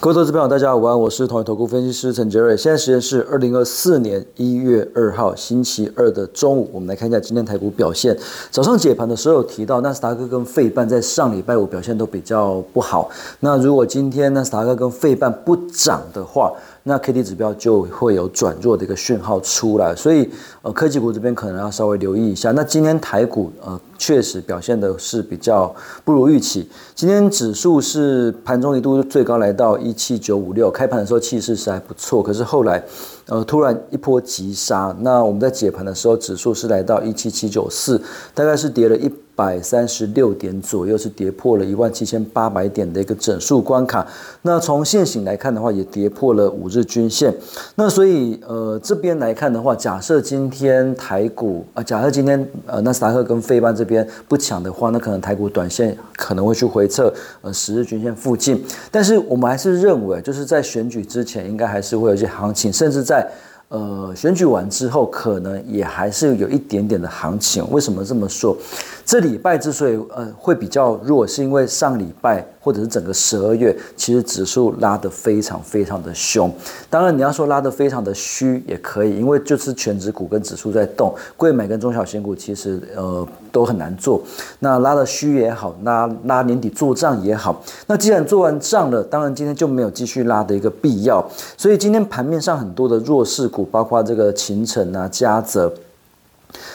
各位投资朋友，大家午安，我是统一投顾分析师陈杰瑞。现在时间是二零二四年一月二号星期二的中午，我们来看一下今天台股表现。早上解盘的时候有提到，纳斯达克跟费半在上礼拜五表现都比较不好。那如果今天纳斯达克跟费半不涨的话，那 K D 指标就会有转弱的一个讯号出来，所以呃科技股这边可能要稍微留意一下。那今天台股呃确实表现的是比较不如预期，今天指数是盘中一度最高来到一七九五六，开盘的时候气势是还不错，可是后来呃突然一波急杀，那我们在解盘的时候指数是来到一七七九四，大概是跌了一。百三十六点左右是跌破了一万七千八百点的一个整数关卡。那从现行来看的话，也跌破了五日均线。那所以呃这边来看的话，假设今天台股啊，假设今天呃纳斯达克跟费班这边不抢的话，那可能台股短线可能会去回测呃十日均线附近。但是我们还是认为，就是在选举之前，应该还是会有一些行情，甚至在。呃，选举完之后，可能也还是有一点点的行情。为什么这么说？这礼拜之所以呃会比较弱，是因为上礼拜。或者是整个十二月，其实指数拉得非常非常的凶。当然，你要说拉得非常的虚也可以，因为就是全指股跟指数在动，贵买跟中小型股其实呃都很难做。那拉的虚也好，拉拉年底做账也好。那既然做完账了，当然今天就没有继续拉的一个必要。所以今天盘面上很多的弱势股，包括这个秦城啊、嘉泽，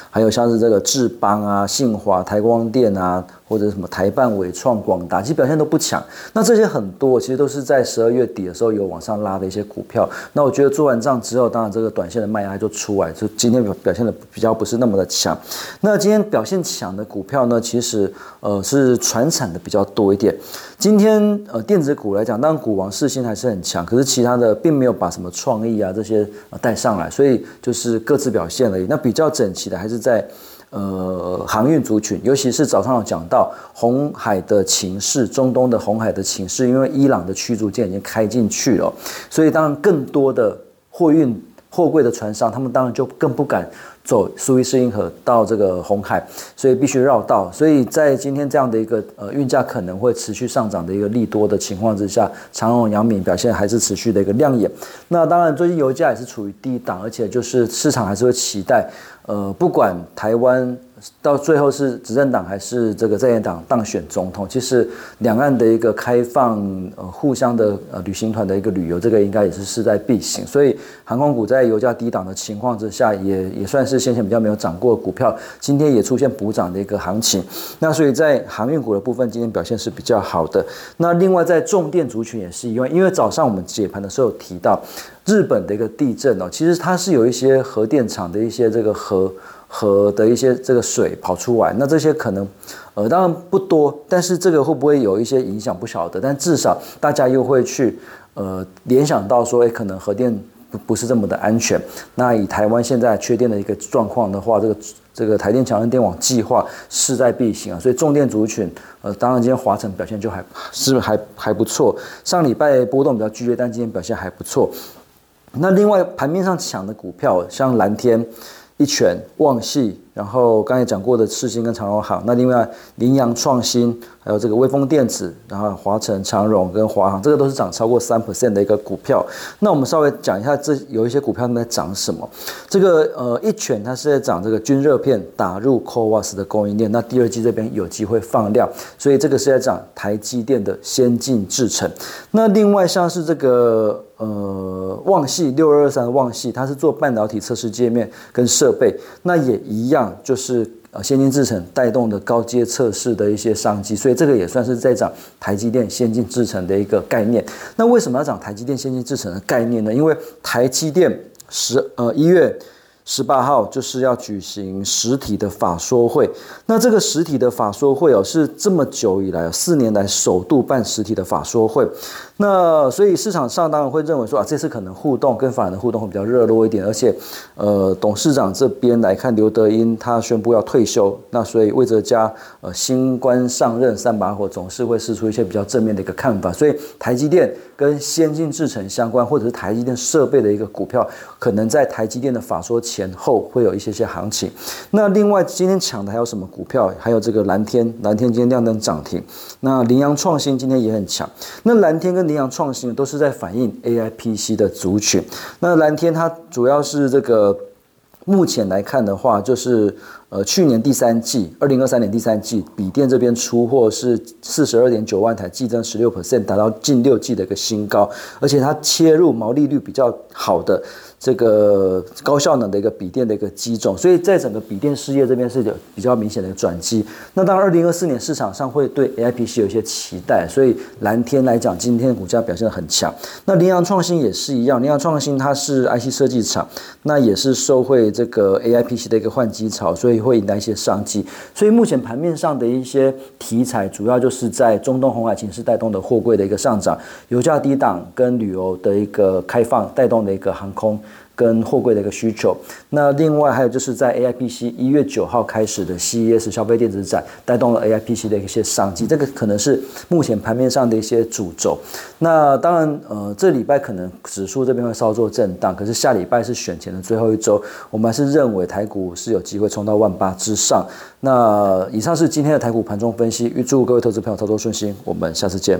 还有像是这个智邦啊、信华、台光电啊。或者什么台办、伟创、广达，其实表现都不强。那这些很多，其实都是在十二月底的时候有往上拉的一些股票。那我觉得做完账之后，当然这个短线的卖压就出来，就今天表表现的比较不是那么的强。那今天表现强的股票呢，其实呃是传产的比较多一点。今天呃电子股来讲，当然股王世新还是很强，可是其他的并没有把什么创意啊这些带上来，所以就是各自表现而已。那比较整齐的还是在。呃，航运族群，尤其是早上有讲到红海的情势，中东的红海的情势，因为伊朗的驱逐舰已经开进去了，所以当然更多的货运货柜的船商，他们当然就更不敢走苏伊士运河到这个红海，所以必须绕道。所以在今天这样的一个呃运价可能会持续上涨的一个利多的情况之下，长荣、阳明表现还是持续的一个亮眼。那当然，最近油价也是处于低档，而且就是市场还是会期待。呃，不管台湾到最后是执政党还是这个在野党当选总统，其实两岸的一个开放，呃，互相的呃旅行团的一个旅游，这个应该也是势在必行。所以航空股在油价低档的情况之下，也也算是先前比较没有涨过股票，今天也出现补涨的一个行情。那所以在航运股的部分，今天表现是比较好的。那另外在重电族群也是一样，因为早上我们解盘的时候提到。日本的一个地震哦，其实它是有一些核电厂的一些这个核核的一些这个水跑出来，那这些可能呃当然不多，但是这个会不会有一些影响不晓得，但至少大家又会去呃联想到说，哎，可能核电不不是这么的安全。那以台湾现在缺电的一个状况的话，这个这个台电强韧电网计划势在必行啊，所以重电族群呃，当然今天华晨表现就还是还还不错，上礼拜波动比较剧烈，但今天表现还不错。那另外盘面上抢的股票，像蓝天、一拳、望系。然后刚才讲过的世星跟长荣行，那另外羚羊创新，还有这个微风电子，然后华晨、长荣跟华航，这个都是涨超过三 percent 的一个股票。那我们稍微讲一下，这有一些股票它在涨什么？这个呃一拳它是在涨这个均热片打入 CoWAS 的供应链，那第二季这边有机会放量，所以这个是在涨台积电的先进制程。那另外像是这个呃旺系六二二三的旺系，它是做半导体测试界面跟设备，那也一样。就是呃，先进制程带动的高阶测试的一些商机，所以这个也算是在讲台积电先进制程的一个概念。那为什么要讲台积电先进制程的概念呢？因为台积电十呃一月。十八号就是要举行实体的法说会，那这个实体的法说会哦，是这么久以来四年来首度办实体的法说会，那所以市场上当然会认为说啊，这次可能互动跟法人的互动会比较热络一点，而且呃，董事长这边来看，刘德英他宣布要退休，那所以魏哲家呃新官上任三把火，总是会释出一些比较正面的一个看法，所以台积电跟先进制程相关或者是台积电设备的一个股票，可能在台积电的法说。前后会有一些些行情。那另外今天抢的还有什么股票？还有这个蓝天，蓝天今天亮灯涨停。那羚羊创新今天也很强。那蓝天跟羚羊创新都是在反映 AIPC 的族群。那蓝天它主要是这个。目前来看的话，就是呃，去年第三季，二零二三年第三季，笔电这边出货是四十二点九万台，季增十六 percent，达到近六季的一个新高，而且它切入毛利率比较好的。这个高效能的一个笔电的一个机种，所以在整个笔电事业这边是有比较明显的转机。那当然，二零二四年市场上会对 AIPC 有一些期待，所以蓝天来讲，今天的股价表现得很强。那羚羊创新也是一样，羚羊创新它是 IC 设计厂，那也是受惠这个 AIPC 的一个换机潮，所以会引来一些商机。所以目前盘面上的一些题材，主要就是在中东红海情势带动的货柜的一个上涨，油价低档跟旅游的一个开放带动的一个航空。跟货柜的一个需求，那另外还有就是在 AIPC 一月九号开始的 CES 消费电子展，带动了 AIPC 的一些商机，这个可能是目前盘面上的一些主轴。那当然，呃，这礼拜可能指数这边会稍作震荡，可是下礼拜是选前的最后一周，我们还是认为台股是有机会冲到万八之上。那以上是今天的台股盘中分析，预祝各位投资朋友操作顺心，我们下次见。